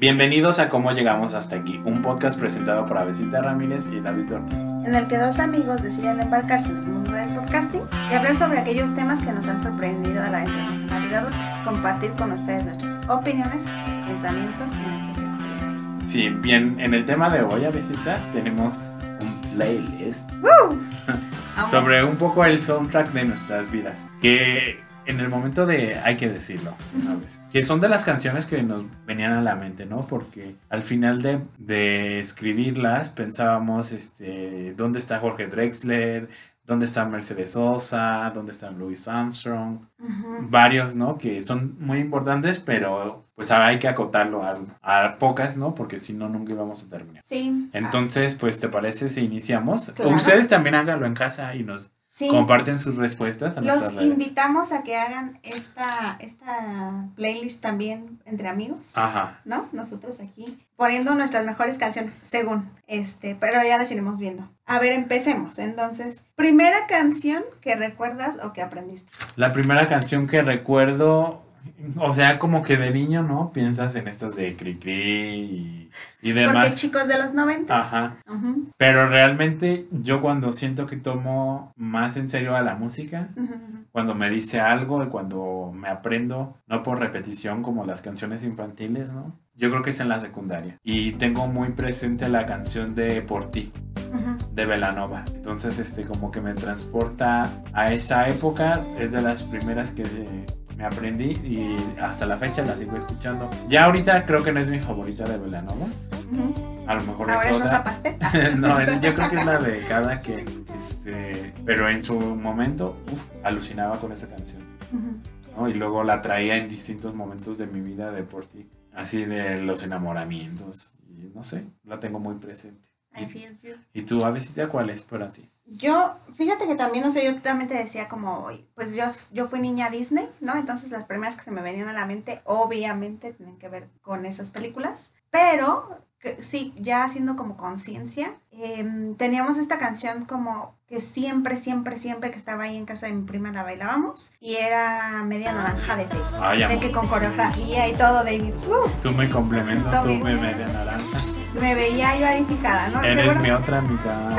Bienvenidos a Cómo Llegamos Hasta Aquí, un podcast presentado por Avesita Ramírez y David Ortiz. en el que dos amigos deciden embarcarse en el mundo del podcasting y hablar sobre aquellos temas que nos han sorprendido a la internacionalidad adulta, compartir con ustedes nuestras opiniones, pensamientos y nuestra experiencia. Sí, bien, en el tema de hoy, Avesita, tenemos un playlist sobre un poco el soundtrack de nuestras vidas. Que en el momento de, hay que decirlo, una vez, que son de las canciones que nos venían a la mente, ¿no? Porque al final de, de escribirlas pensábamos, este, ¿dónde está Jorge Drexler? ¿Dónde está Mercedes Sosa? ¿Dónde está Louis Armstrong? Varios, ¿no? Que son muy importantes, pero pues hay que acotarlo a, a pocas, ¿no? Porque si no, nunca íbamos a terminar. Sí. Entonces, pues, ¿te parece si iniciamos? Claro. Ustedes también háganlo en casa y nos Sí. comparten sus respuestas a Los redes. invitamos a que hagan esta, esta playlist también entre amigos. Ajá. ¿no? Nosotros aquí poniendo nuestras mejores canciones, según este, pero ya las iremos viendo. A ver, empecemos. Entonces, primera canción que recuerdas o que aprendiste. La primera canción que recuerdo, o sea, como que de niño, ¿no? Piensas en estas de Cricri y, y Porque demás. chicos de los noventas. Ajá. Ujú, Pero realmente yo cuando siento que tomo más en serio a la música, ujú, ujú. cuando me dice algo y cuando me aprendo, no por repetición como las canciones infantiles, ¿no? Yo creo que es en la secundaria. Y tengo muy presente la canción de Por ti, de Velanova. Entonces, este, como que me transporta a esa época. Es de las primeras que me aprendí y hasta la fecha la sigo escuchando. Ya ahorita creo que no es mi favorita de Velanova. Ujú. A lo mejor Ahora es otra. No, yo creo que es la de cada que, este, pero en su momento, uf, alucinaba con esa canción. Y luego la traía en distintos momentos de mi vida de por ti, así de los enamoramientos, y no sé, la tengo muy presente. I feel you. ¿Y tú, Avesita, cuál es para ti? Yo, fíjate que también, no sé, yo también te decía como, pues yo, yo fui niña Disney, ¿no? Entonces las primeras que se me venían a la mente, obviamente, tienen que ver con esas películas, pero sí, ya haciendo como conciencia, em, teníamos esta canción como que siempre, siempre, siempre que estaba ahí en casa de mi prima la bailábamos, y era Media Naranja de. Ay, De que con coreografía y todo, David. ¡uh! tú me complementas, tú me media naranja. me veía yo ahí fijada, ¿no? Eres mi otra mitad.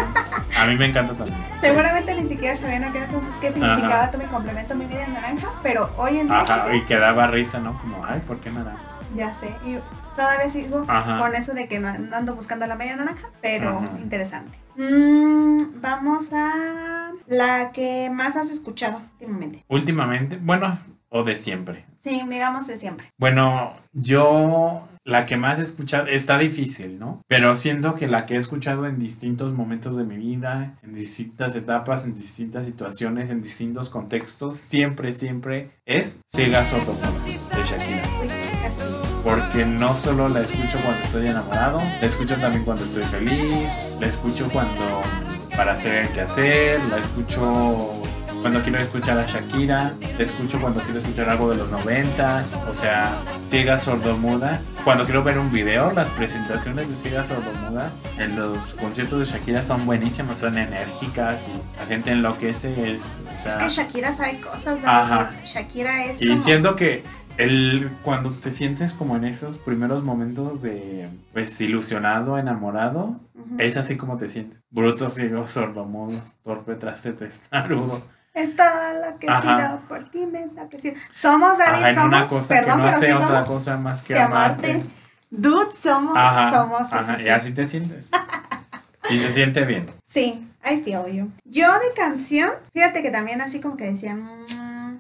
A mí me encanta también. Seguramente ni siquiera sabían aquel entonces qué significaba tu mi complemento, mi media naranja, pero hoy en día, Ajá, chica, y que daba risa, ¿no? Como, ay, ¿por qué naranja? ya sé. Y todavía sigo Ajá. con eso de que no, no ando buscando la media naranja, pero Ajá. interesante. Mm, vamos a la que más has escuchado últimamente. Últimamente, bueno, o de siempre. Sí, digamos de siempre. Bueno, yo la que más he escuchado está difícil, ¿no? Pero siento que la que he escuchado en distintos momentos de mi vida, en distintas etapas, en distintas situaciones, en distintos contextos, siempre, siempre es Ciega Sordomuda de Shakira. Uy, chica, sí. Porque no solo la escucho cuando estoy enamorado, la escucho también cuando estoy feliz, la escucho cuando para hacer qué hacer, la escucho cuando quiero escuchar a Shakira, la escucho cuando quiero escuchar algo de los 90, o sea, ciega sordomuda. Cuando quiero ver un video, las presentaciones de ciega sordomuda en los conciertos de Shakira son buenísimas, son enérgicas y la gente enloquece, es, o Es sea, que Shakira sabe cosas, David. Ajá. Shakira es y como... siento que el, cuando te sientes como en esos primeros momentos de, pues, ilusionado, enamorado, es así como te sientes. Bruto, ciego, sordomudo, torpe, traste, testarudo. Es todo lo que Ajá. por ti, me enloquecí. Somos, David, Ajá, somos. perdón, que no pero sí otra somos. cosa más que, que amarte. amarte. Dude, somos, Ajá, somos. ajá, y sí. así te sientes. y se siente bien. Sí, I feel you. Yo de canción, fíjate que también así como que decía, mm,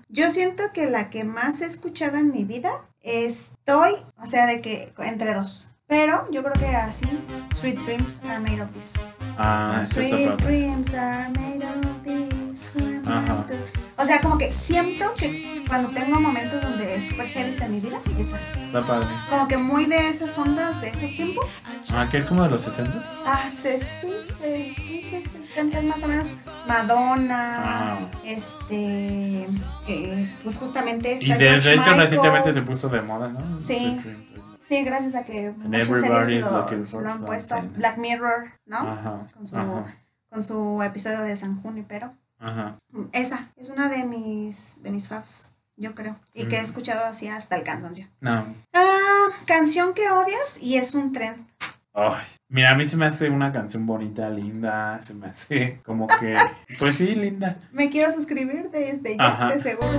yo siento que la que más he escuchado en mi vida estoy, o sea, de que entre dos. Pero yo creo que así, Sweet Dreams are made of this. Ah, Sweet dreams are made of this. who am I Ajá. O sea, como que siento que cuando tengo momentos donde es super heavy en mi vida, esas. Está padre. Como que muy de esas ondas, de esos tiempos. Ah, que es como de los 70 Ah, sí, sí, sí, sí, sí, sí, cantan más o menos. Madonna, Ah. este, eh, pues justamente esta Y de, de hecho recientemente se puso de moda, ¿no? Sí. Sí, gracias a que muchas series lo, lo han puesto. Black Mirror, ¿no? Ajá, Con su- ajá, Con su episodio de San Junipero. Ajá. Esa es una de mis, de mis faves yo creo. Y que he Mm. escuchado así hasta el cansancio. No. Ah, canción que odias y es un tren. Ay, mira, a mí se me hace una canción bonita, linda, se me hace como que, pues sí, linda. Me quiero suscribir desde ya, de seguro.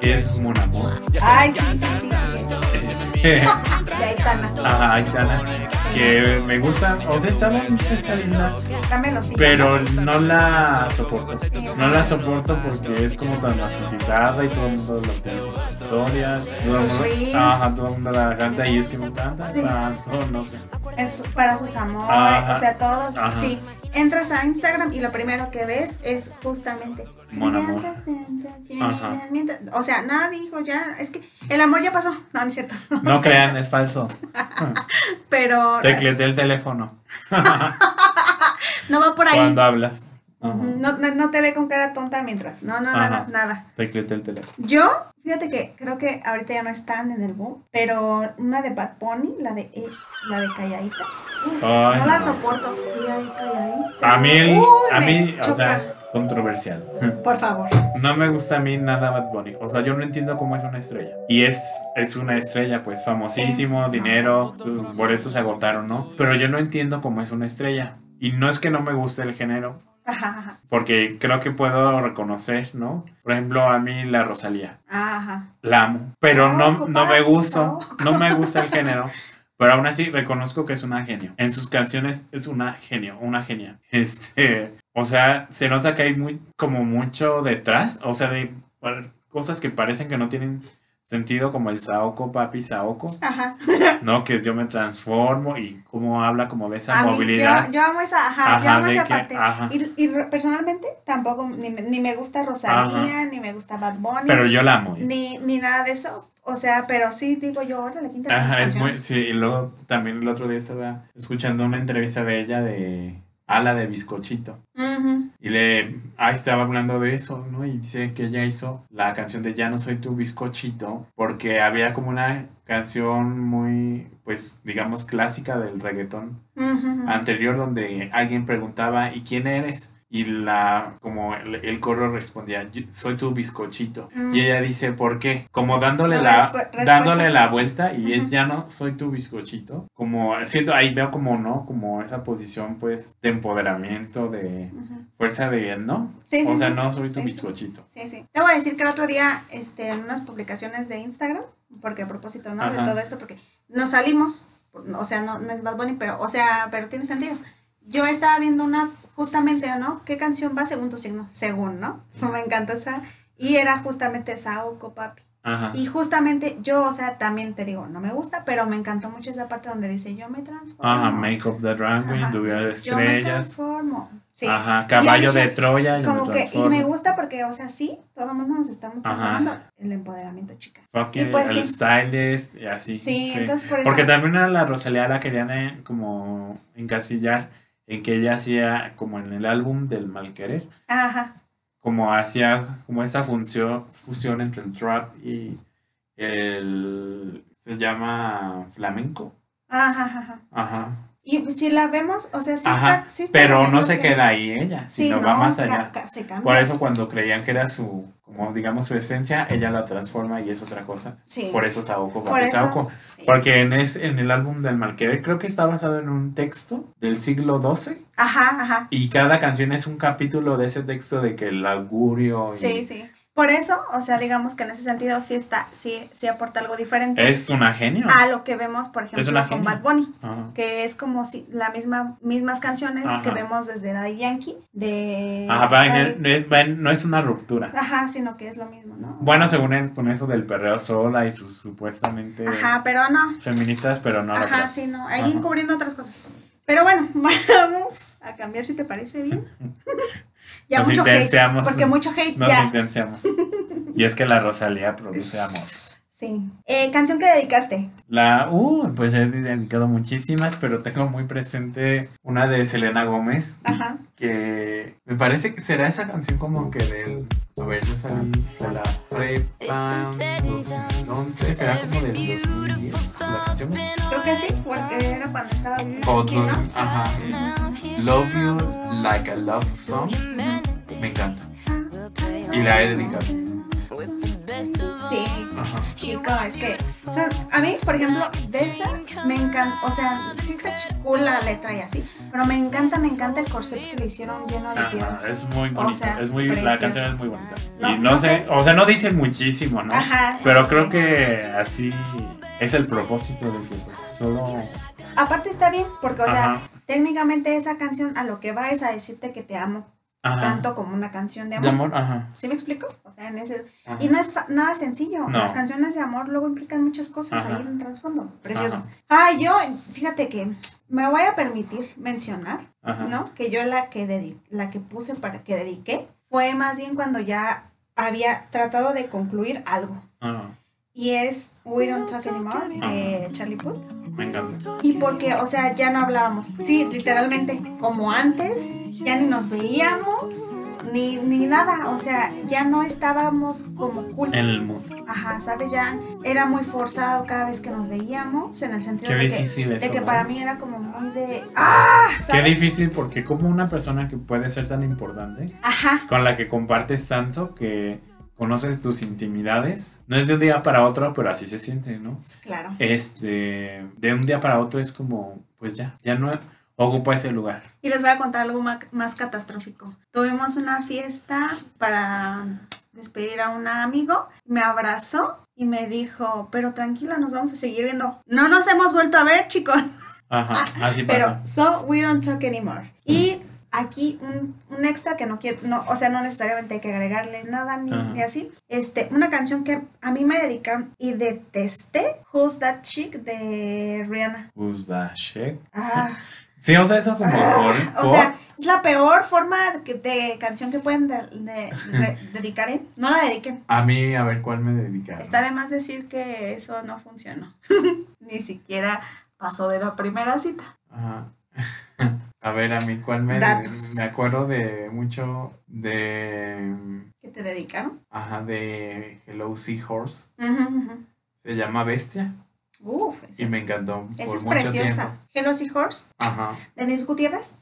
Es Mon Amour. Ay, sí, sí, sí, sí. Este, De Aitana. ajá, Aitana, que me gusta, o sea, está bonita, está linda, pero no la soporto. No la soporto porque es como tan masificada y todo el mundo lo utiliza historias. Todo el mundo, ajá, todo el mundo la canta y es que me encanta Sí. tanto, no sé. Su- para sus amores, Ajá. o sea, todos. Ajá. Sí. Entras a Instagram y lo primero que ves es justamente. Mon Amour. Ajá. O sea, nada dijo ya. Es que el amor ya pasó. No, no es cierto. No crean, es falso. Pero Tecleté el teléfono no va por ahí. cuando hablas. No, no, no te ve con cara tonta mientras. No, no, nada, nada. Tecleté el teléfono. Yo, fíjate que creo que ahorita ya no están en el boom, pero una de Bad Bunny, la de eh, la de Calladita. Ay, no la soporto. Y ahí, calladita. A mí, el- Uy, a mí, o sea, controversial. Por favor. No me gusta a mí nada Bad Bunny. O sea, yo no entiendo cómo es una estrella. Y es, es una estrella, pues famosísimo, Sí. dinero, sus boletos se agotaron, ¿no? Pero yo no entiendo cómo es una estrella. Y no es que no me guste el género, Ajá, porque creo que puedo reconocer, ¿no? Por ejemplo, a mí la Rosalía. Ajá. La amo. Pero no, no me gusta. No me gusta el género. Pero aún así reconozco que es una genio. En sus canciones es una genio, una genia. Este, o sea, se nota que hay muy, como mucho detrás. O sea, de cosas que parecen que no tienen sentido, como el Saoko, papi Saoko, Ajá. ¿no? Que yo me transformo y cómo habla como de esa A mí, movilidad. Yo, yo amo esa, ajá, yo Ajá, amo de esa que- parte. ajá. Y, y personalmente tampoco ni, me- ni me gusta Rosalía, ni me gusta Bad Bunny, Pero yo la amo. ¿eh? ni, ni nada de eso. O sea, pero sí digo yo, órale, qué interesantes Ajá, es muy, sí, y luego también el otro día estaba escuchando una entrevista de ella de Ala de Bizcochito. Y le, ahí estaba hablando de eso, ¿no? Y dice que ella hizo la canción de Ya no soy tu bizcochito porque había como una canción muy, pues, digamos, clásica del reggaetón anterior donde alguien preguntaba, ¿y quién eres? Y la, como el, el coro respondía, "Yo- soy tu bizcochito. Mm. Y ella dice, ¿por qué? Como dándole La la, dándole la vuelta y es Ujú. ya no soy tu bizcochito. Como, siento, ahí veo como, ¿no? Como esa posición, pues, de empoderamiento, de Ujú. fuerza de, ¿no? Sí, sí, o sea, sí. no soy tu Sí, sí. bizcochito. Sí, sí. Te voy a decir que el otro día, este, en unas publicaciones de Instagram, porque a propósito, ¿no? De Ajá. todo esto, porque nos salimos, o sea, no, no es Bad Bunny, pero, o sea, pero tiene sentido. Yo estaba viendo una, justamente, ¿no? ¿Qué canción va según tu signo? Según, ¿no? Me encanta esa. Y era justamente Saoko, papi. Ajá. Y justamente yo, o sea, también te digo, no me gusta, pero me encantó mucho esa parte donde dice, yo me transformo. Ajá, Make Up the Drag Queen, Ajá, Lluvia de Yo me Estrellas. transformo. Sí. Ajá, Caballo dije, de Troya, como me que, y me gusta porque, o sea, sí, todo el mundo nos estamos Ajá. transformando. El empoderamiento, chica. Fucking y pues el sí. stylist y así. Sí, entonces por eso. Porque también a la Rosalía la querían eh, como encasillar en que ella hacía como en el álbum del Malquerer, Ajá. como hacía como esta función, fusión entre el trap y el se llama flamenco. Ajá, ajá. Ajá. Y pues, si la vemos, o sea, sí está, sí está Pero no se queda ahí ella, Sí, sino no, va más allá. se cambia. Por eso cuando creían que era su, como digamos su esencia, ella la transforma y es otra cosa. Sí. Por eso Saoko, Por eso, Saoko. sí. Porque en, es, en el álbum del Malquerer creo que está basado en un texto del siglo XII Ajá, ajá. y cada canción es un capítulo de ese texto de que el augurio y- Sí, sí. Por eso, o sea, digamos que en ese sentido sí está, sí, sí aporta algo diferente es una genio. a lo que vemos, por ejemplo, con genia. Bad Bunny. Ajá. que es como si la misma mismas canciones Ajá. que vemos desde Daddy Yankee de Ajá, no, es, no es una ruptura. Ajá, sino que es lo mismo, ¿no? Bueno, según él, con eso del perreo sola y sus supuestamente Ajá, pero no. feministas, pero no Ajá, sí, no, ahí Ajá. encubriendo otras cosas. Pero bueno, vamos a cambiar si te parece bien. ya Nos mucho hate, porque mucho hate Nos ya. intensiamos. Y es que la Rosalía produce amor. Sí. Eh, canción que dedicaste. La, uh, pues he dedicado muchísimas, pero tengo muy presente una de Selena Gómez, Ajá. que me parece que será esa canción como que del, a ver, yo salí de la prepa 2011, será como del 2010 la canción. Creo que sí, porque era cuando estaba O chiquito. dos- ajá. Love You Like a Love Song, me encanta. Y la he dedicado. Sí, Ajá. chico, es que, o sea, a mí, por ejemplo, de esa me encanta, o sea, sí está cool la letra y así, pero me encanta, me encanta el corset que le hicieron lleno de piedras. es muy bonito, sea, es muy, la canción es muy bonita. No, y no, no sé, sé. o sea, no dice muchísimo, ¿no? Ajá. Pero creo que así es el propósito de que pues solo... Aparte está bien, porque, o sea, Ajá. técnicamente esa canción a lo que va es a decirte que te amo Ajá. tanto como una canción de De amor. ajá. ¿Sí me explico? O sea, en ese... ajá. Y no es fa- nada sencillo. No. Las canciones de amor luego implican muchas cosas Ajá. ahí en el trasfondo. Precioso. Ajá. Ah, yo, fíjate que me voy a permitir mencionar, Ajá. ¿no? Que yo la que, dedi- la que puse para que dediqué fue más bien cuando ya había tratado de concluir algo. Ajá. Y es We Don't Talk Anymore de Charlie Puth. Me encanta. Y porque, o sea, ya no hablábamos. Sí, literalmente, como antes, ya ni nos veíamos, ni, ni nada. O sea, ya no estábamos como cool. En el mood. Ajá, ¿sabes? Ya era muy forzado cada vez que nos veíamos, en el sentido Qué de que, difícil de eso, que ¿no? para mí era como muy de. ¡Ah! Qué difícil porque como una persona que puede ser tan importante, Ajá, con la que compartes tanto, que conoces tus intimidades, no es de un día para otro, pero así se siente, ¿no? claro. Este, de un día para otro es como, pues ya, ya no ocupa ese lugar. Y les voy a contar algo ma- más catastrófico. Tuvimos una fiesta para despedir a un amigo, me abrazó y me dijo, pero tranquila, nos vamos a seguir viendo. No nos hemos vuelto a ver, chicos. Ajá, así Pero, pasa. so we don't talk anymore. Y aquí un, un extra que no quiero, no, o sea, no necesariamente hay que agregarle nada ni, ni así. Este, una canción que a mí me dedicaron y detesté, Who's That Chick de Rihanna. Who's that shit? Ah, Sí, o sea, eso como por, o sea, es la peor forma de, de canción que pueden de- de- de- dedicar, ¿eh? No la dediquen. a mí, a ver cuál me dedicaron. Está de más decir que eso no funcionó. Ni siquiera pasó de la primera cita. Ajá. A ver, a mí cuál me Datos. me acuerdo de mucho de ¿Qué te dedicaron? ajá de Hello Seahorse. Ujú, ujú. Se llama Bestia Uf, esa- y me encantó Esa por es mucho preciosa. tiempo. Hello Seahorse, Ajá. Denise Gutiérrez.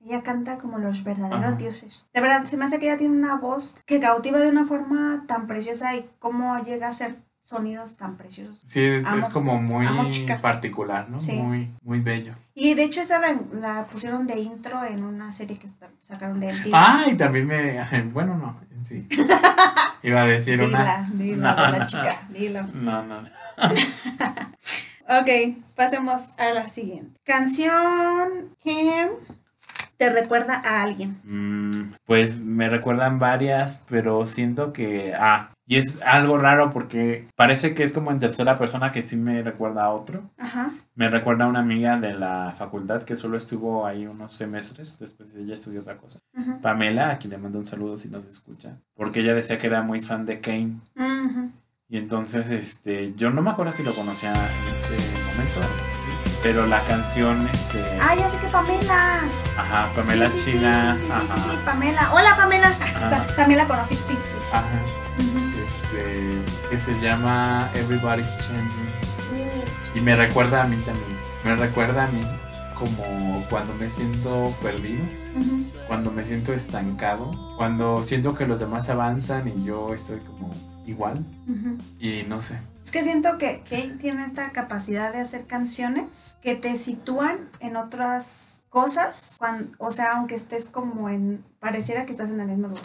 Ella canta como los verdaderos Ajá. dioses. De verdad, se me hace que ella tiene una voz que cautiva de una forma tan preciosa y cómo llega a hacer sonidos tan preciosos. Sí, es, Amo- es como muy particular, ¿no? Sí. Muy muy bello. Y de hecho esa la, la pusieron de intro en una serie que sa- sacaron de MTV. Ah, y también me bueno, no, sí. Iba a decir dila, una dila No, de la no. chica, dilo. No, no. Ok, pasemos a la siguiente. Canción que te recuerda a alguien. Mm, pues me recuerdan varias, pero siento que. Ah, y es algo raro porque parece que es como en tercera persona que sí me recuerda a otro. Ajá. Me recuerda a una amiga de la facultad que solo estuvo ahí unos semestres, después ella estudió otra cosa. Pamela, a quien le mando un saludo si nos escucha, porque ella decía que era muy fan de Kane. ujú. Y entonces, este, yo no me acuerdo si lo conocía en este momento, sí, pero la canción, este, Ah, ya sé que Pamela. ajá, Pamela sí, sí, China, Sí, sí, sí, ajá, sí, sí, Pamela. Hola, Pamela. También la conocí, sí. sí. ajá, este, que se llama Everybody's Changing. Y me recuerda a mí también. Me recuerda a mí como cuando me siento perdido, cuando me siento estancado, cuando siento que los demás avanzan y yo estoy como igual. Y no sé. Es que siento que Kate tiene esta capacidad de hacer canciones que te sitúan en otras cosas, cuan- o sea, aunque estés como en, pareciera que estás en el mismo lugar.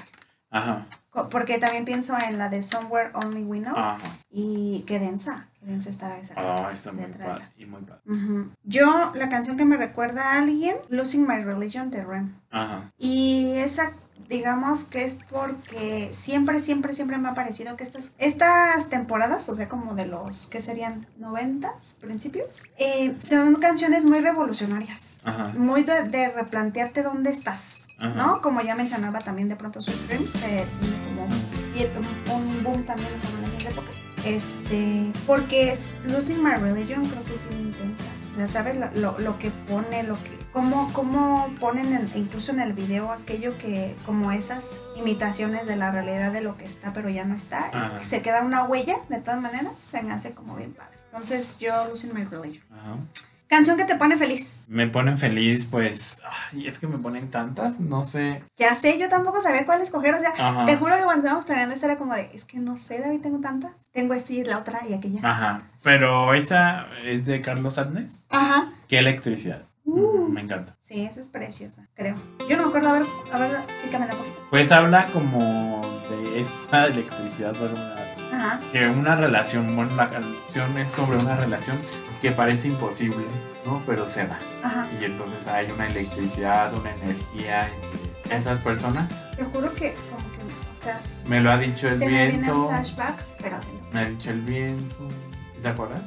Ajá, Porque también pienso en la de Somewhere Only We Know ajá. y qué densa, qué densa está esa. Ah, está muy padre. Y muy padre. Ujú. Yo, la canción que me recuerda a alguien, Losing My Religion de Rem. Ajá. Y esa, digamos que es porque siempre, siempre, siempre me ha parecido que estas, estas temporadas, o sea, como de los que serían noventas, principios, eh, son canciones muy revolucionarias. Ajá. Muy de, de replantearte dónde estás, Ajá. ¿no? Como ya mencionaba también de pronto Sweet Dreams, que tiene como un, boom también como en las épocas. Este, porque es Losing My Religion creo que es bien intensa. O sea, ¿sabes lo, lo, lo que pone, lo que, cómo, cómo ponen en- incluso en el video aquello que, como esas imitaciones de la realidad de lo que está, pero ya no está. Ajá. Se queda una huella, de todas maneras, se me hace como bien padre. Entonces, yo Losing My Religion. Ajá. Canción que te pone feliz. Me ponen feliz, pues. Ay, es que me ponen tantas, no sé. Ya sé, yo tampoco sabía cuál escoger. O sea, Ajá. te juro que cuando estábamos planeando esto era como de, es que no sé, David, tengo tantas. Tengo esta y la otra y aquella. Ajá. Pero esa es de Carlos Adnes. Ajá. Qué electricidad. Uh. Me encanta. Sí, esa es preciosa, creo. Yo no me acuerdo, a ver, a ver, explícamela un poquito. Pues habla como de esta electricidad, ¿verdad? Ajá. que una relación, bueno, la canción es sobre una relación que parece imposible, ¿no? Pero se da. Ajá. Y entonces hay una electricidad, una energía entre esas personas. Te juro que, como que, o sea, Me lo ha dicho el se me viento. flashbacks, pero siento Me ha dicho el viento. ¿Te acuerdas?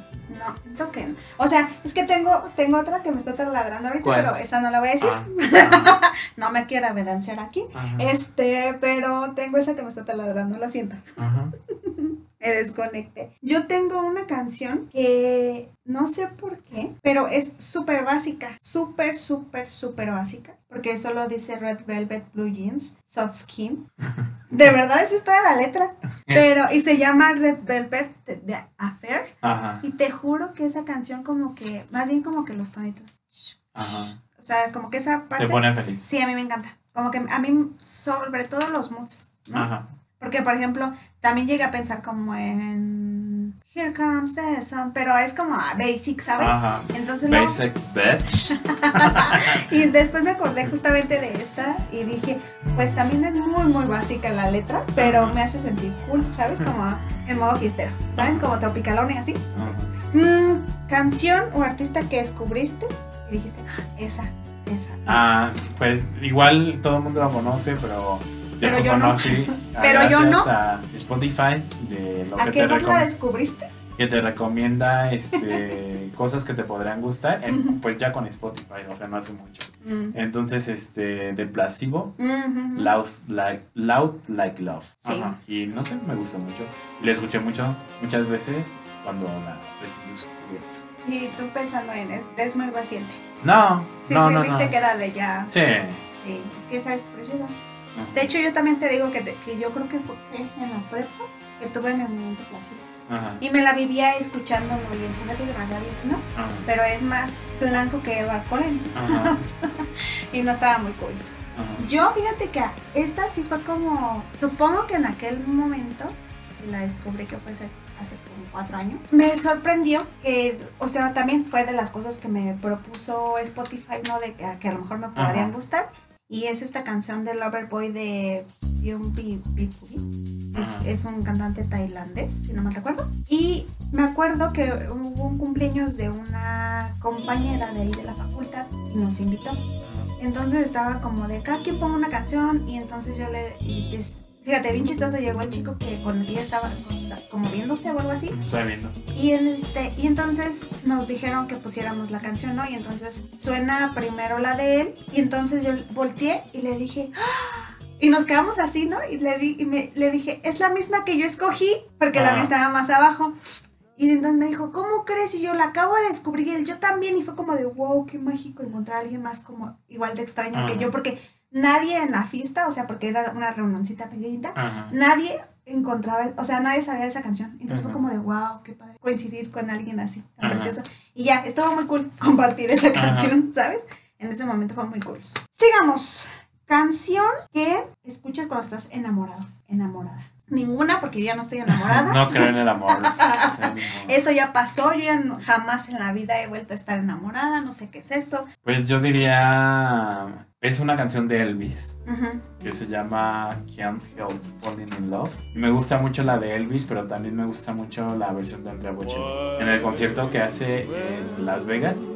No, siento que no. O sea, es que tengo, tengo otra que me está taladrando ahorita, ¿Cuál? pero esa no la voy a decir. Ah, No me quiero evidenciar aquí. ajá, Este, pero tengo esa que me está taladrando, lo siento. ajá. Me desconecté. Yo tengo una canción que no sé por qué, pero es súper básica. Súper, súper, súper básica. Porque solo dice Red Velvet Blue Jeans, Soft Skin. De verdad es esta la letra. Pero, y se llama Red Velvet de, Affair. Ajá, Y te juro que esa canción como que, más bien como que los tonitos. ajá. O sea, como que esa parte... Te pone feliz. Sí, a mí me encanta. Como que a mí, sobre todo los moods, ¿no? Ajá. Porque, por ejemplo, también llegué a pensar como en Here Comes the Sun, pero es como ah, basic, ¿sabes? Ajá. Entonces Basic bitch. y después me acordé justamente de esta y dije, pues también es muy, muy básica la letra, pero me hace sentir cool, ¿sabes? Como en modo fiestero, ¿saben? Como tropicalón y así. Mm, canción o artista que descubriste y dijiste, "Ah, esa, esa. Ah, pues igual todo el mundo lo conoce, pero Pero yo no. ah, Pero yo no. a Spotify de lo ¿A que qué te, la descubriste? que te recomienda este cosas que te podrían gustar, en- pues ya con Spotify, o sea, no hace mucho. Mm. Entonces, este, de Placebo. Loud Like, Loud like Love. Sí. Ajá. Y no sé, me gusta mucho. La escuché mucho, muchas veces cuando la recién descubierto. Y tú pensando en es muy reciente. No, Sí, no, sí, no, viste no. que era de ya. Sí. Sí, es que esa es preciosa. De hecho, yo también te digo que, te- que yo creo que fue en la prepa que tuve mi momento placido. Ajá. Y me la vivía escuchándolo y el sujeto es demasiado ¿no? Ajá. Pero es más blanco que Edward Cullen. Y no estaba muy cool. Ajá. Yo, fíjate que esta sí fue como. Supongo que en aquel momento, la descubrí que fue hace, hace como cuatro años, me sorprendió que, o sea, también fue de las cosas que me propuso Spotify, ¿no? De que, que a lo mejor me podrían gustar. Y es esta canción de Loverboy de Byung Bi Bi Puri. Es, es un cantante tailandés, si no me recuerdo. Y me acuerdo que hubo un cumpleaños de una compañera de ahí de la facultad y nos invitó. Entonces estaba como de cada quien ponga una canción y entonces yo le... y des- fíjate, bien chistoso llegó el chico que con el ella estaba o sea, como viéndose o algo así. Estoy viendo. Y, en este, y entonces nos dijeron que pusiéramos la canción, ¿no? Y entonces suena primero la de él y entonces yo volteé y le dije... ¡Ah! Y nos quedamos así, ¿no? Y le, di, y me, le dije, es la misma que yo escogí porque la mía estaba más abajo. Y entonces me dijo, ¿cómo crees? Y yo la acabo de descubrir y él, yo también. Y fue como de, wow, qué mágico encontrar a alguien más como igual de extraño que yo. Porque nadie en la fiesta, o sea, porque era una reunioncita pequeñita, Ajá. nadie encontraba, o sea, nadie sabía esa canción. Entonces fue como de, wow, qué padre coincidir con alguien así, tan Ajá. precioso. Y ya, estuvo muy cool compartir esa canción, ¿sabes? En ese momento fue muy cool. Sigamos. Canción que escuchas cuando estás enamorado, enamorada. Ninguna, porque ya no estoy enamorada. No creo en el amor. Eso ya pasó, yo ya no- jamás en la vida he vuelto a estar enamorada, no sé qué es esto. Pues yo diría. Es una canción de Elvis que se llama Can't Help Falling in Love. Y me gusta mucho la de Elvis, pero también me gusta mucho la versión de Andrea Bocelli. En el concierto que hace en Las Vegas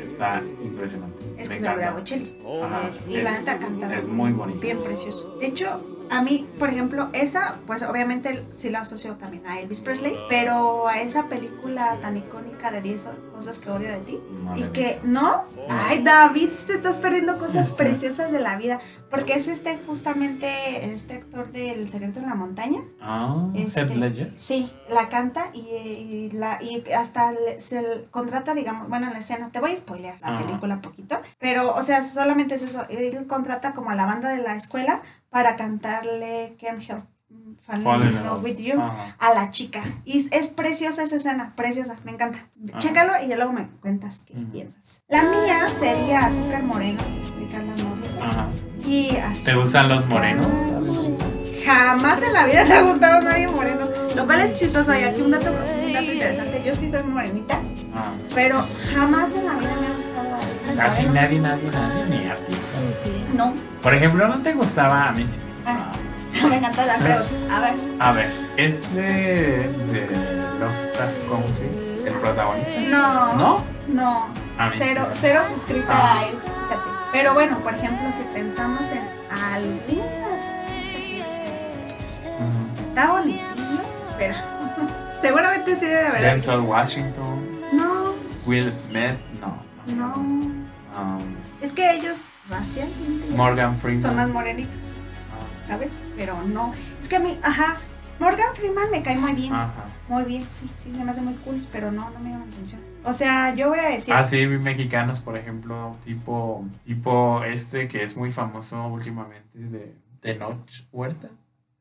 está impresionante. Es me que es Andrea. Bocelli. Ajá, Y la es- neta canta es muy bonito. Bien precioso. De hecho, a mí, por ejemplo, esa, pues obviamente sí la asocio también a Elvis Presley, pero a esa película tan icónica de 10 cosas que odio de ti. No y que. ¿no? Ay, David, te estás perdiendo cosas preciosas de la vida. Porque es este, justamente, este actor del Secreto en la Montaña. Ah, Este, Ledger. Sí, la canta y, y la, y hasta se contrata, digamos, bueno, en la escena, te voy a spoilear la película un poquito, pero, o sea, solamente es eso, él contrata como a la banda de la escuela para cantarle Can't Help Fall, Fall in in Love Love. with You Ajá. a la chica. Y es, preciosa esa escena, preciosa, me encanta. Ajá. Chécalo y ya luego me cuentas qué Ujú. piensas. La mía sería Azúcar Moreno de Carla Morrison. Ajá. Y ¿Te Azúcar. gustan los morenos? Jamás en la vida me ha gustado nadie moreno. Lo cual es chistoso. Y aquí un dato, un dato interesante. Yo sí soy morenita, Ah, pero jamás en la vida me ha gustado Casi nadie, nadie, nadie, ni artistas. No, Por ejemplo, ¿no te gustaba a mí? Sí. Ah. Me encantan las redes. A ver. A ver, es de, de Lovecraft Country, el protagonista. No. ¿No? No, A mí cero, sí. cero suscrita Ah. a él, fíjate. Pero bueno, por ejemplo, si pensamos en que Ujú. está bonitillo, espera. Seguramente sí debe haber. Denzel Washington, No, Will Smith, no. no. Um, Es que ellos racialmente Morgan Freeman. son más morenitos, Ah, ¿sabes? Pero no. Es que a mí, ajá, Morgan Freeman me cae muy bien. Ajá. Muy bien, sí, sí, se me hace muy cool, pero no, no me llama la atención. O sea, yo voy a decir. Ah, sí, vi mexicanos, por ejemplo, tipo, tipo este que es muy famoso últimamente de, de Noche Huerta.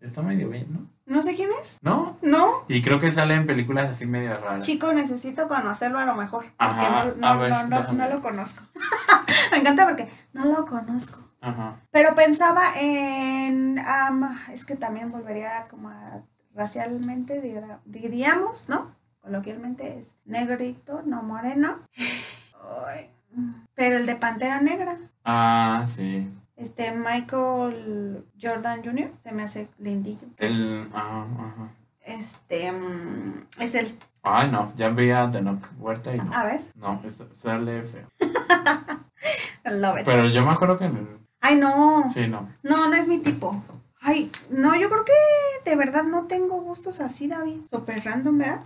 Está medio bien, ¿no? No sé quién es. ¿No? No, Y creo que sale en películas así medio raras. Chico, necesito conocerlo a lo mejor. Porque no, no, ver, no, no, lo conozco. Me encanta porque no lo conozco. Ajá. Pero pensaba en. am, es que también volvería como a racialmente, diríamos, ¿no? Coloquialmente es negrito, no moreno. Pero el de Pantera Negra. Ah, sí. Este Michael Jordan Jr. se me hace lindillo. El, ajá, ajá. Este mm, es él. Ay, no, ya veía de Noche Huerta y no. A ver, No, es- sale feo. love it. Pero yo me acuerdo que. Ay, no. Sí, no. No, no es mi tipo. Ay, no, yo creo que de verdad no tengo gustos así, David. Super random, ¿verdad?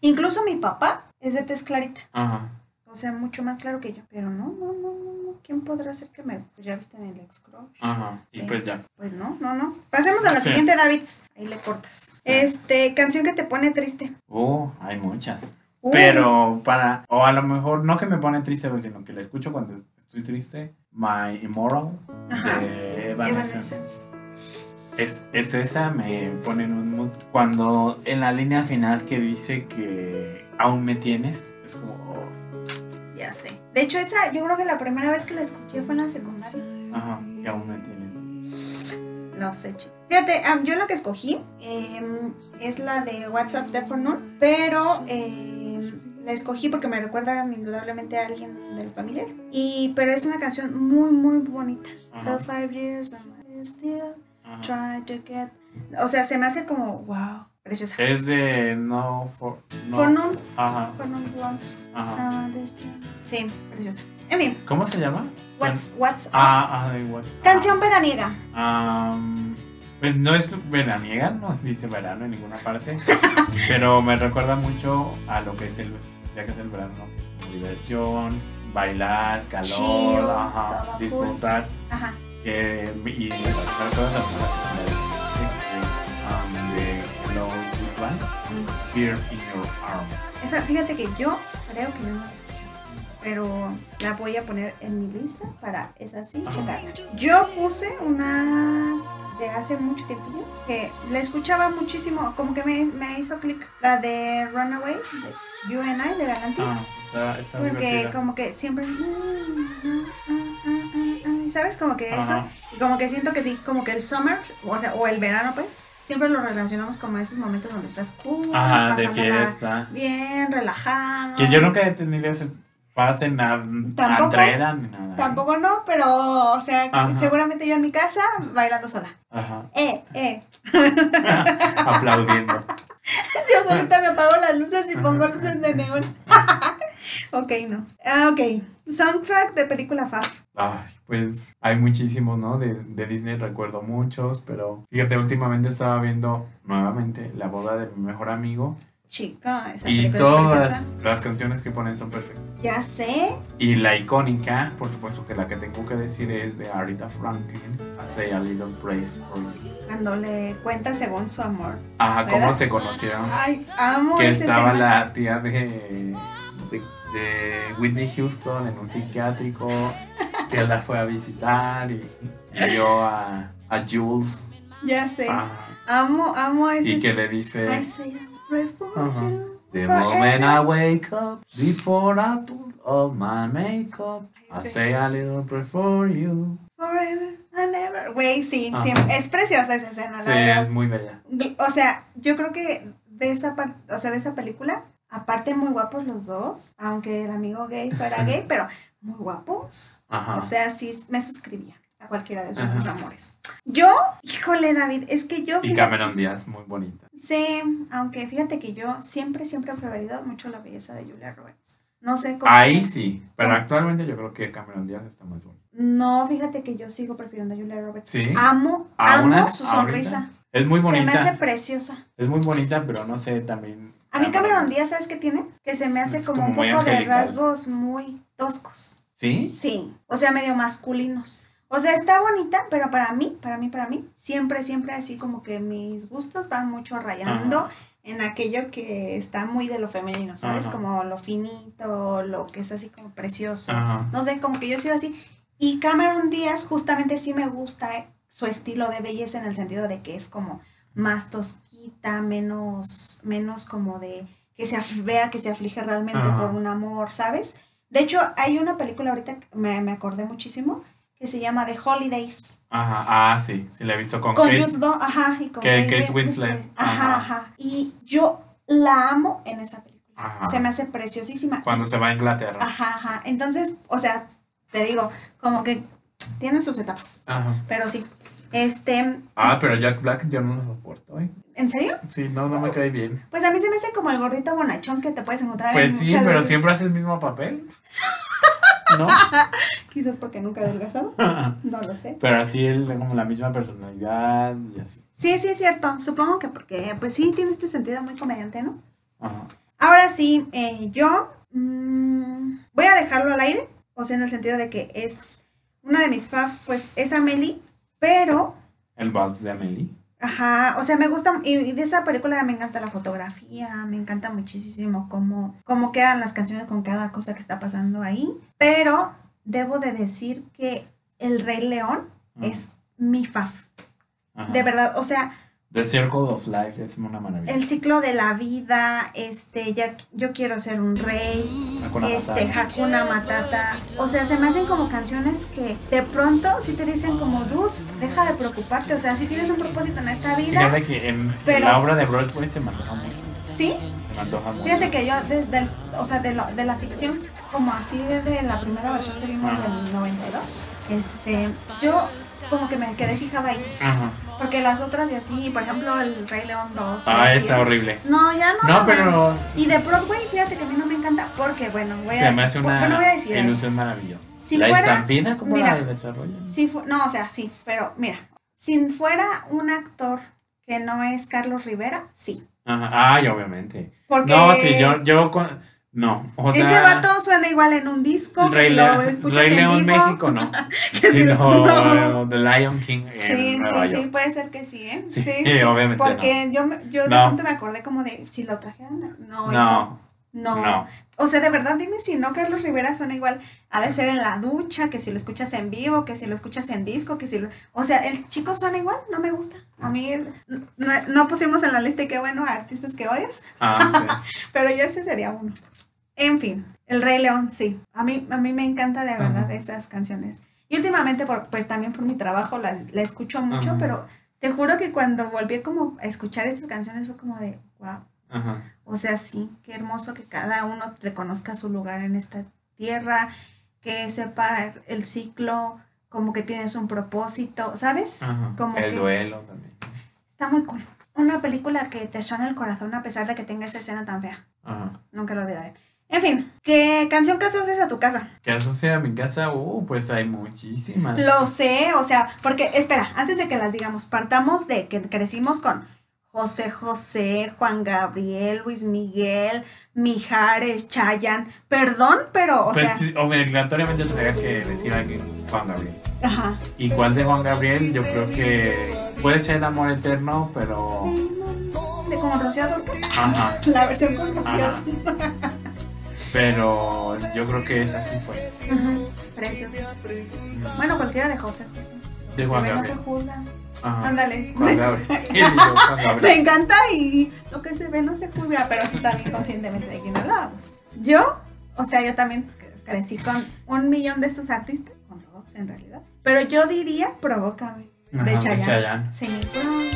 Incluso mi papá es de tez clarita. Ajá. O sea, mucho más claro que yo. Pero no, no, no, no. No. ¿Quién podrá ser que me guste? Ya viste en el ex crush. Ajá. Y pues ya. Pues no, no, no. Pasemos a la Sí. siguiente, David. Ahí le cortas. Este, canción que te pone triste. Uh, hay muchas. Uh, Pero para. O a lo mejor no que me pone triste, sino que la escucho cuando estoy triste. My Immoral Ajá. de Evanescence. Evanescence. Es, es esa, me pone en un mood. Cuando en la línea final que dice que aún me tienes, es como. oh, Ya sé. De hecho, esa, yo creo que la primera vez que la escuché fue en la secundaria. ajá, que aún me tienes. No sé, chico. Fíjate, yo la que escogí em, es la de WhatsApp de For None, pero em, la escogí porque me recuerda indudablemente a alguien del familiar. Y, pero es una canción muy, muy bonita. Ajá. Five years and I still Ajá. try to get... O sea, se me hace como, wow, preciosa. Es de No For. No. For None, Ajá. For None Blondes. Ajá. Sí, preciosa. En fin, ¿Cómo se llama? What's, what's Up. Ah, ah, de WhatsApp. Canción veraniega. Am, pues no es veraniega, no dice verano en ninguna parte, pero me recuerda mucho a lo que es el, ya que es el verano, ¿no? que es diversión, bailar, calor, Chill, ajá, disfrutar, Ajá. que, y me recuerda también a la Fear in Your Arms. Esa, fíjate que yo creo que no la he escuchado, pero la voy a poner en mi lista para esa sí, Ajá. checarla. Yo puse una de hace mucho tiempo que la escuchaba muchísimo, como que me, me hizo clic, la de Runaway, de You and I, de Galantis. Ah, está, está Porque divertida. como que siempre... ¿Sabes? Como que eso. Ajá. Y como que siento que sí, como que el summer, o sea, o el verano, pues, siempre lo relacionamos como esos momentos donde estás cool, Ajá, de fiesta. bien, relajado. Que yo nunca he tenido ese pase. Andreda ni nada. Tampoco no, pero, o sea, Ajá. seguramente yo en mi casa bailando sola. Ajá. Eh, eh. Aplaudiendo. Yo solita me apago las luces y pongo luces de neón. ok, no. Ah, ok. Soundtrack de película Fab. Ay, pues hay muchísimos, ¿no? De, de Disney recuerdo muchos, pero fíjate, últimamente estaba viendo nuevamente La boda de mi mejor amigo Chica, esa y película es todas preciosa. las canciones que ponen son perfectas. Ya sé. Y la icónica, por supuesto que la que tengo que decir es de Aretha Franklin, I Say a Little Praise for You. Cuando le cuenta según su amor. Ajá, ¿Verdad? cómo se conocieron. Ay, amo que estaba la tía de, de, de Whitney Houston en un psiquiátrico que la fue a visitar y, y vio a, a Jules Ya sé. Ajá. Amo, amo ese. Y que le I dice. say I pray for you The moment I wake up, before I put on my makeup, I Sí. say a little prayer for you. Forever and ever. Güey, sí, Ajá. siempre- es preciosa esa escena, Sí, la verdad. es muy bella. O sea, yo creo que de esa o sea, de esa película, aparte muy guapos los dos, aunque el amigo gay fuera gay, pero muy guapos. Ajá. O sea, sí me suscribía a cualquiera de sus amores. Yo, híjole, David, es que yo y Cameron Díaz, muy bonita. Sí, aunque fíjate que yo siempre, siempre he preferido mucho la belleza de Julia Roberts. No sé cómo. Ahí sí, pero ¿Cómo? actualmente yo creo que Cameron Díaz está más bonita. No, fíjate que yo sigo prefiriendo a Julia Roberts. Sí. Amo, ¿Aún amo es- su ahorita? sonrisa. Es muy Se me bonita. hace preciosa. Es muy bonita, pero no sé también. A mí Cameron Díaz, ¿sabes qué tiene? Que se me hace como, como un poco de rasgos muy toscos. ¿Sí? Sí, o sea, medio masculinos. O sea, está bonita, pero para mí, para mí, para mí, siempre, siempre así como que mis gustos van mucho rayando Ajá. en aquello que está muy de lo femenino, ¿sabes? Ajá. Como lo finito, lo que es así como precioso. Ajá. No sé, como que yo soy así. Y Cameron Díaz justamente sí me gusta su estilo de belleza en el sentido de que es como más tosquita, menos, menos como de que se vea que se aflige realmente Ajá. por un amor, ¿sabes? De hecho, hay una película ahorita que me, me acordé muchísimo que se llama The Holidays. Ajá. Ah, sí, sí, la he visto con, Con Kate. Jude Law, ajá, y con Kate- Kate Kate Winslet. Ajá, Ajá. ajá. Y yo la amo en esa película. Ajá. Se me hace preciosísima. Cuando se va a Inglaterra. Ajá, ajá. Entonces, o sea, te digo, como que tienen sus etapas, Ajá. pero sí. Este, Ah, pero Jack Black yo no lo soporto, ¿eh? ¿en serio? Sí, no, no me cae bien. Pues a mí se me hace como el gordito bonachón que te puedes encontrar en Pues sí, muchas pero veces. siempre hace el mismo papel. ¿No? Quizás porque nunca he adelgazado, no lo sé. pero así él como la misma personalidad y así. Sí, sí es cierto. Supongo que porque, pues sí, tiene este sentido muy comediante, ¿no? Ajá. Ahora sí, eh, yo mm, voy a dejarlo al aire, o sea, en el sentido de que es una de mis faves, pues es Amelie, pero El vals de Amelie. Ajá, o sea, me gusta, y, de esa película me encanta la fotografía, me encanta muchísimo cómo, cómo quedan las canciones con cada cosa que está pasando ahí, pero debo de decir que El Rey León Ajá. es mi faf, Ajá. de verdad, o sea, The Circle of Life es una maravilla. el ciclo de la vida, este, ya, yo quiero ser un rey, Hakuna este, Matata. Hakuna Matata. O sea, se me hacen como canciones que de pronto sí te dicen como, dude, deja de preocuparte. O sea, si tienes un propósito en esta vida, Fíjate que en Pero- la obra de Broadway se me antoja mucho. ¿sí? Se me antoja mucho. Fíjate que yo, desde el- o sea, de, la- de la ficción, como así desde la primera versión que vimos Ajá. del 92, este, yo como que me quedé fijada ahí. Ajá. Porque las otras y así, por ejemplo, el Rey León 2. Ah, 3, y está horrible. No, ya no. No, pero Y de Broadway, fíjate que a mí no me encanta porque, bueno, voy a... se me hace una voy a decir ilusión maravillosa. Si la fuera- estampida, ¿cómo mira. la desarrollan? Si no, o sea, sí, pero mira, si fuera un actor que no es Carlos Rivera, sí. Ajá. Ay, obviamente. Porque No, sí, yo, yo con... No, o sea... ese vato suena igual en un disco, que si lo escuchas Rey en León vivo. México, no. que si lo- Sino no. The Lion King en Sí, Nueva sí, York. sí, puede ser que sí, ¿eh? Sí, obviamente Porque yo, me- yo de No. pronto me acordé como de si lo trajeron. No, No, no, no. O sea, de verdad, dime si no Carlos Rivera suena igual. Ha de ser en la ducha, que si lo escuchas en vivo, que si lo escuchas en disco, que si lo... O sea, el chico suena igual, no me gusta. A mí no, no pusimos en la lista y qué bueno artistas que odias, Ah, sí. pero yo ese sería uno. En fin, El Rey León, sí. A mí, a mí me encanta de verdad Ajá. esas canciones. Y últimamente, por, pues también por mi trabajo, la, la escucho mucho, Ajá. pero te juro que cuando volví como a escuchar estas canciones fue como de, wow. Ajá. O sea, sí, qué hermoso que cada uno reconozca su lugar en esta tierra, que sepa el ciclo, como que tienes un propósito, ¿sabes? Como El que duelo también. está muy cool. Una película que te sana el corazón a pesar de que tenga esa escena tan fea. Ajá. Nunca lo olvidaré. En fin, ¿qué canción que asocias a tu casa? ¿Qué asocia a mi casa? Uh, pues hay muchísimas. Lo sé, o sea, porque, espera, antes de que las digamos, partamos de que crecimos con José José, Juan Gabriel, Luis Miguel, Mijares, Chayan. Perdón, pero, o pues sea, sí, obligatoriamente tendría que decir alguien Juan Gabriel. ajá. ¿Y cuál de Juan Gabriel? Yo creo que puede ser el amor eterno, pero. De como Rocío. Ajá. La versión con Rocío Ajá. Pero yo creo que esa sí fue. Ujú, Precioso. Bueno, cualquiera de José José. De Se Juan ve, no se Gabriel. juzga. Ajá. Ándale. Me encanta y lo que se ve no se juzga, pero sí también conscientemente de quién hablábamos. Yo, o sea, yo también crecí con un millón de estos artistas, con todos en realidad, pero yo diría Provócame, Ajá, de Chayanne. Chayanne. Sí, Provócame,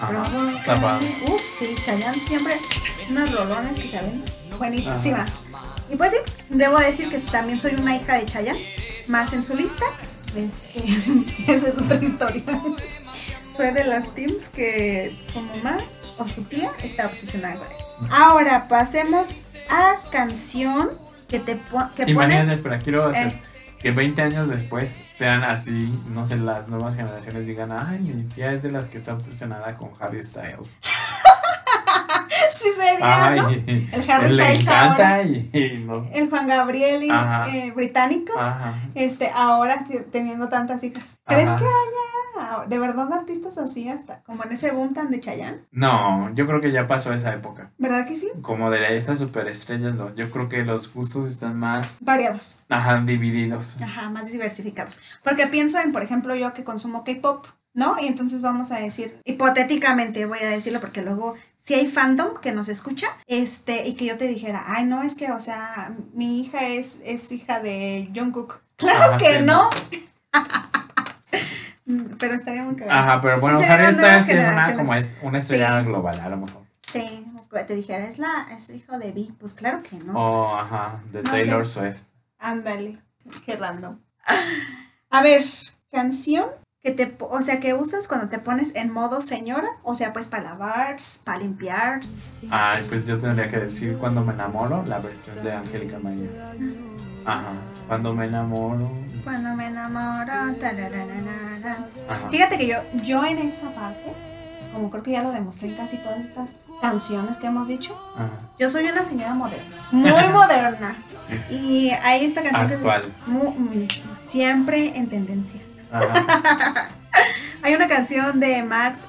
Ajá. Provócame. Uf, sí, Chayanne siempre unas rolones que se ven buenísimas. Y pues sí, debo decir que también soy una hija de Chayanne, más en su lista. Este, esa es otra historia. Soy de las teams que su mamá o su tía está obsesionada con él. Ahora pasemos a canción que te pon- que Imagínate, espera, quiero hacer Eh. que 20 años después sean así, no sé, las nuevas generaciones digan, ay, mi tía es de las que está obsesionada con Harry Styles. Sí, sería, ¿no? Ay, El Harry le Styles ahora. y, y no- El Juan Gabriel eh, británico. Ajá. Este, ahora teniendo tantas hijas. ¿Crees Ajá. que haya de verdad artistas así hasta como en ese boom tan de Chayanne? No, yo creo que ya pasó esa época. ¿Verdad que sí? Como de estas superestrellas, no. Yo creo que los gustos están más, Variados. ajá, divididos. Ajá, más diversificados. Porque pienso en, por ejemplo, yo que consumo K-pop, ¿no? Y entonces vamos a decir, hipotéticamente voy a decirlo porque luego si hay fandom que nos escucha, este, y que yo te dijera, ay, no, es que, o sea, mi hija es, es hija de Jungkook. Claro Ajá, que no. pero estaría muy cagado. Ajá, pero bueno, Styles sí es una como es una estrella Sí. global, a lo mejor. Sí, te dijera, es la, es hijo de Vi. Pues claro que no. O, ajá, de No Taylor sé. Swift. Ándale, qué random. A ver, canción que te, o sea, que usas cuando te pones en modo señora, o sea, pues para lavar, para limpiar. Ay, pues yo tendría que decir cuando me enamoro, la versión de Angélica María. Ajá, cuando me enamoro. Cuando me enamoro. Ajá. Fíjate que yo, yo en esa parte, como creo que ya lo demostré en casi todas estas canciones que hemos dicho, ajá. yo soy una señora moderna, muy moderna. Y ahí esta canción que Actual. mu- mm, siempre en tendencia. Hay una canción de Max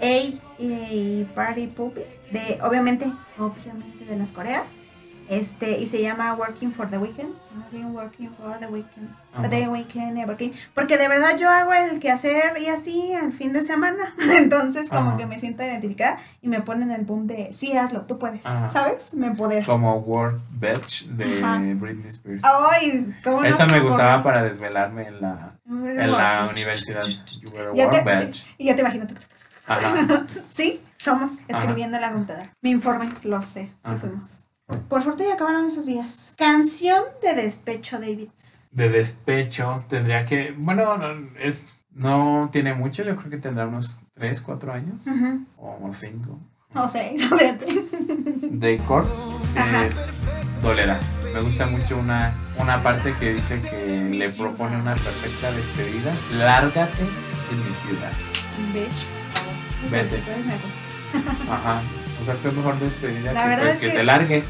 A y Party Puppies, de obviamente, obviamente de las Coreas. Este, y se llama Working for the Weekend. I've been working for the weekend. But the weekend never came. Porque de verdad yo hago el quehacer y así al fin de semana. Entonces, como Ajá. que me siento identificada y me ponen el boom de sí, hazlo, tú puedes. Ajá. ¿Sabes? Me empodera. Como World Bitch de Ajá. Britney Spears. Ay, ¿cómo no se me gustaba para desvelarme en la, en la universidad. You were a Ya World te- Bitch. Y ya te imagino. Ajá. Sí, somos escribiendo en la computadora. Me informé, lo sé, sí fuimos. Por suerte ya acabaron esos días. Canción de despecho, Davids. De despecho, tendría que. Bueno, no, es, no tiene mucho, yo creo que tendrá unos 3, 4 años. Ujú. O 5. O seis, o siete. de Core Ajá. es Dolera. Me gusta mucho una, una parte que dice que le propone una perfecta despedida. Lárgate en mi ciudad. Bitch. Vete. Ajá. O sea, qué mejor despedida La que, verdad es que que- te largues.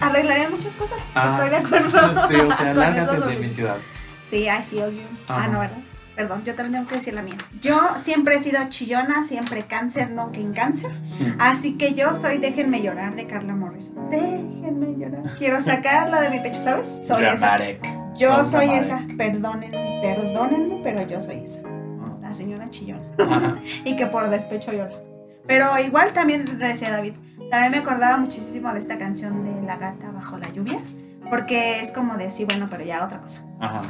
Arreglarían muchas cosas. Ah, Estoy de acuerdo. sí, o sea, lárgate de mi ciudad. Sí, I feel you. Ah, no, ¿verdad? Perdón, yo también tengo que decir la mía. Yo siempre he sido chillona, siempre cáncer, nunca en cáncer. Así que yo soy Déjenme llorar de Carla Morrison. Déjenme llorar. Quiero sacarla de mi pecho, ¿sabes? Soy esa. Yo So soy dramatic. esa. Perdónenme, perdónenme, pero yo soy esa. La señora chillona. Y que por despecho llora. Pero igual también le decía David, también me acordaba muchísimo de esta canción de La gata bajo la lluvia, porque es como de sí, bueno, pero ya otra cosa. Ajá.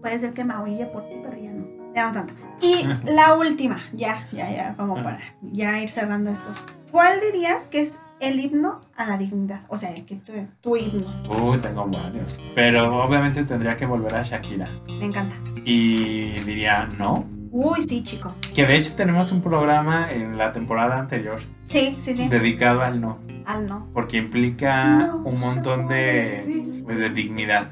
Puede ser que me oye por ti, pero ya no. Ya no tanto. Y la última, ya, ya, ya, como para ya ir cerrando estos. ¿Cuál dirías que es el himno a la dignidad? O sea, el que tu, tu himno. Uy, tengo varios. Pero obviamente tendría que volver a Shakira. Me encanta. Y diría no. Uy, sí, chico. Que de hecho tenemos un programa en la temporada anterior Sí, sí, sí. dedicado al no. Al no. Porque implica No un montón de, pues, de dignidad.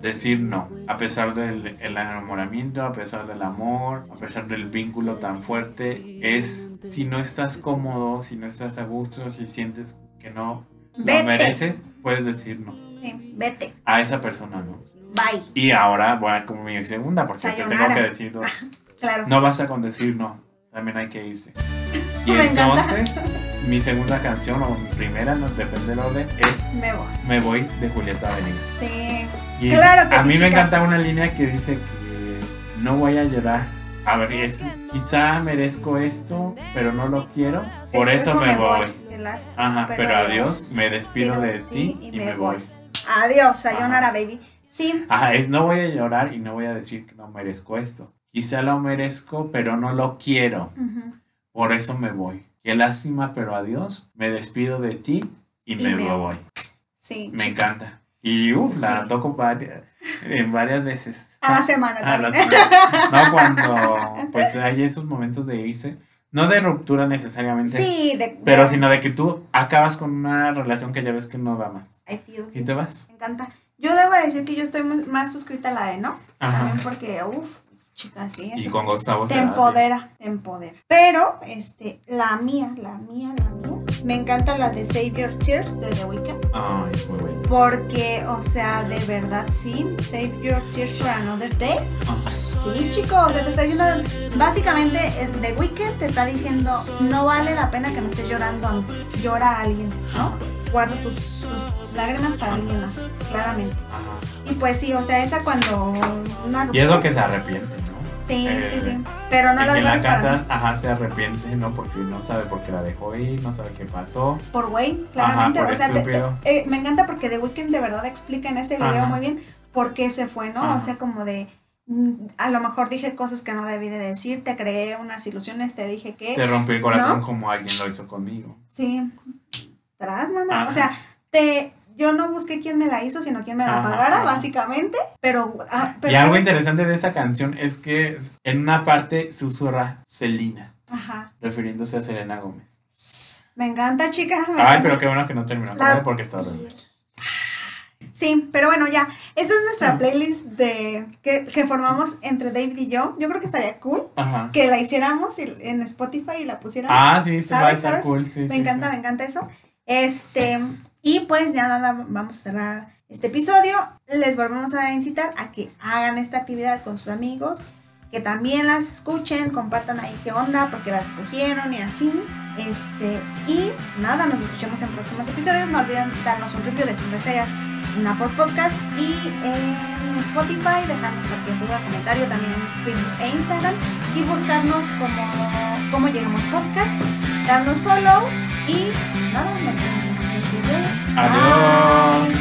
Decir no, a pesar del el enamoramiento, a pesar del amor, a pesar del vínculo tan fuerte, es si no estás cómodo, si no estás a gusto, si sientes que no lo Vete. mereces, puedes decir no Sí, vete. a esa persona, ¿no? Bye. Y ahora voy a como mi segunda, porque te tengo que decir dos. Claro. No basta con decir no, también hay que irse. Y Me encanta. entonces, mi segunda canción, o mi primera, no depende del orden, es Me voy. Me voy de Julieta Venegas. Sí. Y Claro que a sí, mí me encanta una línea que dice que no voy a llorar a ver, es, quizá merezco esto, pero no lo quiero, por eso, me voy. Ajá, pero, adiós, me despido de ti y, me voy. Adiós, sayonara, baby. Sí. Ajá, es no voy a llorar y no voy a decir que no merezco esto. Quizá lo merezco, pero no lo quiero. Por eso me voy. Qué lástima, pero adiós. Me despido de ti y, me, voy. Sí. Me encanta. Y uff, la toco varias, en varias veces. A la semana también. no, cuando pues hay esos momentos de irse. No de ruptura necesariamente. Sí, de, pero sino de que tú acabas con una relación que ya ves que no da más. I feel. ¿Y te vas? Me encanta. Yo debo decir que yo estoy más suscrita a la de no. También porque, uff, chicas, sí. Y con Gustavo Te empodera, te empodera. Pero, este, la mía, la mía, la mía. Me encanta la de Save Your Tears de The Weeknd. Ay, es muy buena. Porque, o sea, de verdad, sí. Save Your Tears for Another Day. Sí, chicos, o sea, te está diciendo, básicamente, The Weeknd te está diciendo, no vale la pena que me estés llorando, llora a alguien, ¿no? Guarda tus, tus lágrimas para alguien más, claramente. Y pues sí, o sea, esa cuando una Y es lo que se arrepiente, Sí, sí, sí. Pero no las la canta, ajá, se arrepiente, ¿no? Porque no sabe por qué la dejó ir, no sabe qué pasó. Por güey, claramente. o sea, eh, me encanta porque The Weeknd de verdad explica en ese video muy bien por qué se fue, ¿no? O sea, como de mm, a lo mejor dije cosas que no debí de decir, te creé unas ilusiones, te dije que... Te rompí el corazón como alguien lo hizo conmigo. Sí. Tras, mamá. O sea, te, yo no busqué quién me la hizo, sino quién me la pagara, básicamente. Pero, ah, Y algo interesante de esa canción es que en una parte susurra Selena. Ajá. Refiriéndose a Selena Gómez. Me encanta, chica. Ay, pero qué bueno que no terminó porque estaba Sí, pero bueno, ya. Esa es nuestra playlist de que, que, formamos entre David y yo. Yo creo que estaría cool Ajá. que la hiciéramos en Spotify y la pusiéramos. Ah, sí, sí, va a estar cool. Sí, me encanta, me encanta eso. Este, y pues ya nada, vamos a cerrar este episodio. Les volvemos a incitar a que hagan esta actividad con sus amigos, que también las escuchen, compartan ahí qué onda, porque las escogieron y así. Este, y nada, nos escuchemos en próximos episodios. No olviden darnos un review de 5 estrellas en Apple Podcast y en Spotify, dejarnos cualquier duda, comentario también en Facebook e Instagram y buscarnos como, como llegamos podcast, darnos follow y nada, nos vemos. Adiós.